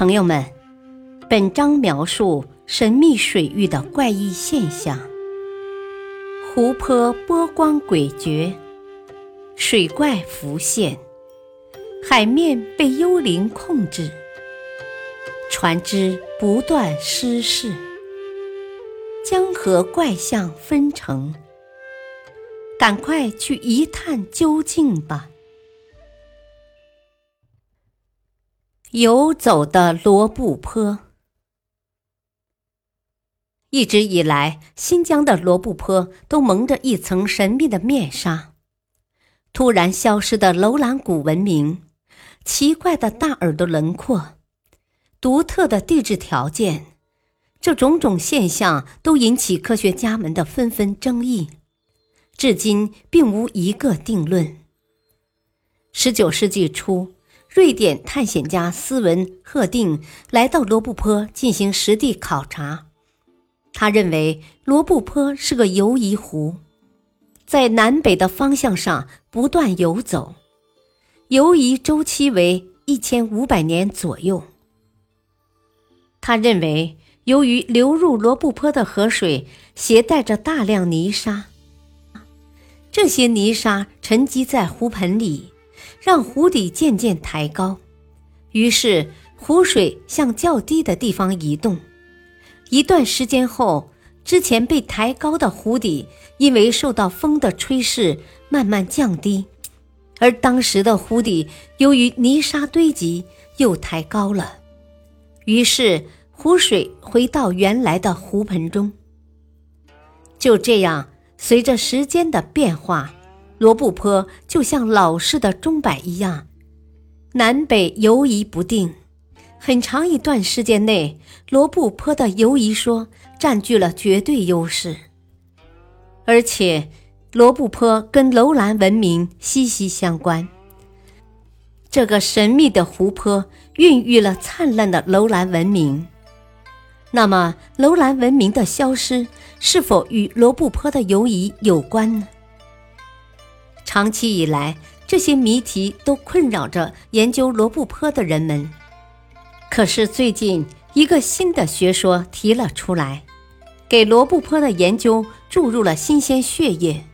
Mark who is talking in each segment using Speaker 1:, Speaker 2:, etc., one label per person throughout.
Speaker 1: 朋友们，本章描述神秘水域的怪异现象：湖泊波光诡谲，水怪浮现，海面被幽灵控制，船只不断失事，江河怪象纷呈。赶快去一探究竟吧！游走的罗布泊，一直以来，新疆的罗布泊都蒙着一层神秘的面纱。突然消失的楼兰古文明，奇怪的大耳朵轮廓，独特的地质条件，这种种现象都引起科学家们的纷纷争议，至今并无一个定论。十九世纪初。瑞典探险家斯文·赫定来到罗布泊进行实地考察。他认为罗布泊是个游移湖，在南北的方向上不断游走，游移周期为一千五百年左右。他认为，由于流入罗布泊的河水携带着大量泥沙，这些泥沙沉积在湖盆里。让湖底渐渐抬高，于是湖水向较低的地方移动。一段时间后，之前被抬高的湖底因为受到风的吹蚀，慢慢降低，而当时的湖底由于泥沙堆积又抬高了，于是湖水回到原来的湖盆中。就这样，随着时间的变化。罗布泊就像老式的钟摆一样，南北游移不定。很长一段时间内，罗布泊的游移说占据了绝对优势。而且，罗布泊跟楼兰文明息息相关。这个神秘的湖泊孕育了灿烂的楼兰文明。那么，楼兰文明的消失是否与罗布泊的游移有关呢？长期以来，这些谜题都困扰着研究罗布泊的人们。可是最近，一个新的学说提了出来，给罗布泊的研究注入了新鲜血液，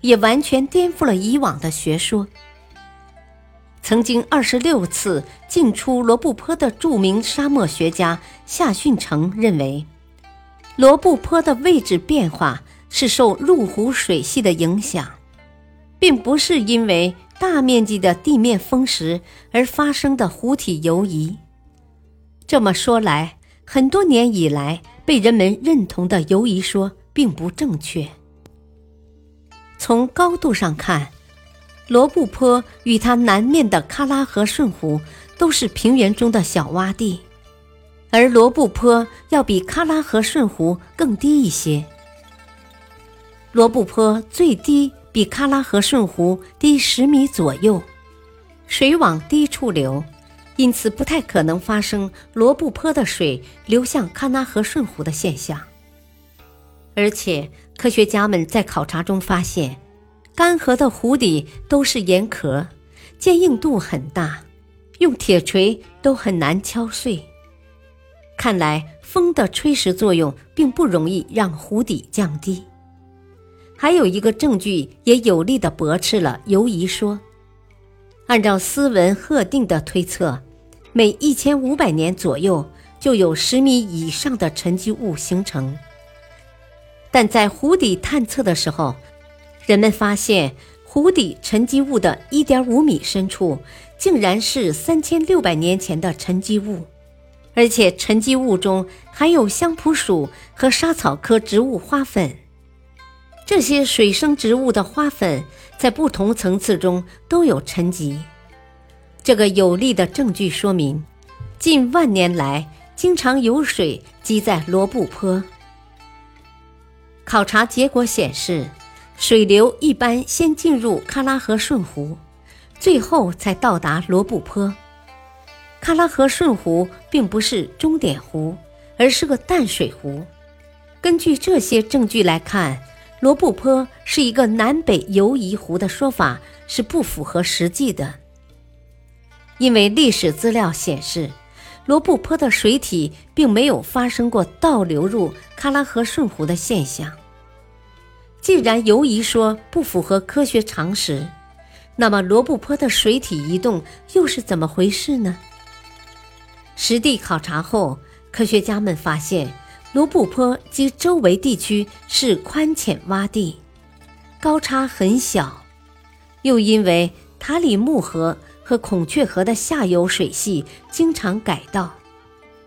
Speaker 1: 也完全颠覆了以往的学说。曾经二十六次进出罗布泊的著名沙漠学家夏训成认为，罗布泊的位置变化是受入湖水系的影响。并不是因为大面积的地面风蚀而发生的湖体游移。这么说来，很多年以来被人们认同的游移说并不正确。从高度上看，罗布泊与它南面的喀拉河顺湖都是平原中的小洼地，而罗布泊要比喀拉河顺湖更低一些。罗布泊最低。比喀拉河顺湖低十米左右，水往低处流，因此不太可能发生罗布泊的水流向喀拉河顺湖的现象。而且，科学家们在考察中发现，干涸的湖底都是岩壳，坚硬度很大，用铁锤都很难敲碎。看来，风的吹蚀作用并不容易让湖底降低。还有一个证据也有力地驳斥了游移说。按照斯文赫定的推测，每一千五百年左右就有十米以上的沉积物形成。但在湖底探测的时候，人们发现湖底沉积物的一点五米深处，竟然是三千六百年前的沉积物，而且沉积物中含有香蒲属和莎草科植物花粉。这些水生植物的花粉在不同层次中都有沉积，这个有力的证据说明，近万年来经常有水积在罗布泊。考察结果显示，水流一般先进入喀拉河顺湖，最后才到达罗布泊。喀拉河顺湖并不是终点湖，而是个淡水湖。根据这些证据来看。罗布泊是一个南北游移湖的说法是不符合实际的，因为历史资料显示，罗布泊的水体并没有发生过倒流入喀拉河顺湖的现象。既然游移说不符合科学常识，那么罗布泊的水体移动又是怎么回事呢？实地考察后，科学家们发现罗布泊及周围地区是宽浅洼地，高差很小，又因为塔里木河。和孔雀河的下游水系经常改道，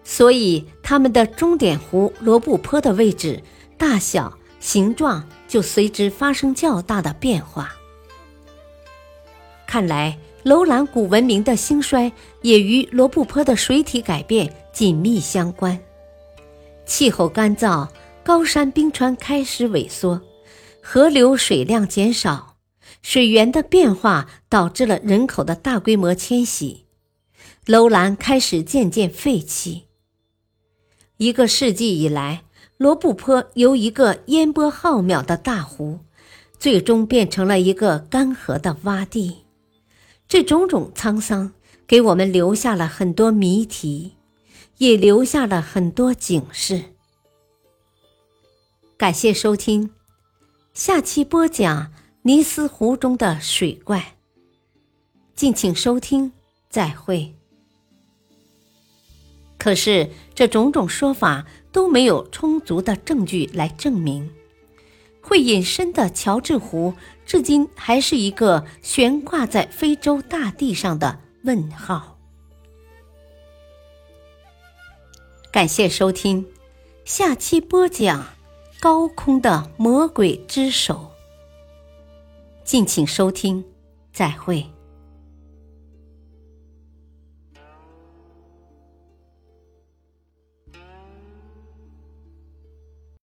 Speaker 1: 所以它们的终点湖罗布泊的位置、大小、形状就随之发生较大的变化。看来，楼兰古文明的兴衰也与罗布泊的水体改变紧密相关。气候干燥，高山冰川开始萎缩，河流水量减少。水源的变化导致了人口的大规模迁徙，楼兰开始渐渐废弃。一个世纪以来，罗布泊由一个烟波浩渺的大湖，最终变成了一个干涸的洼地。这种种沧桑，给我们留下了很多谜题，也留下了很多警示。感谢收听，下期播讲。尼斯湖中的水怪。敬请收听，再会。可是这种种说法都没有充足的证据来证明，会隐身的乔治湖至今还是一个悬挂在非洲大地上的问号。感谢收听，下期播讲高空的魔鬼之手。敬请收听，再会。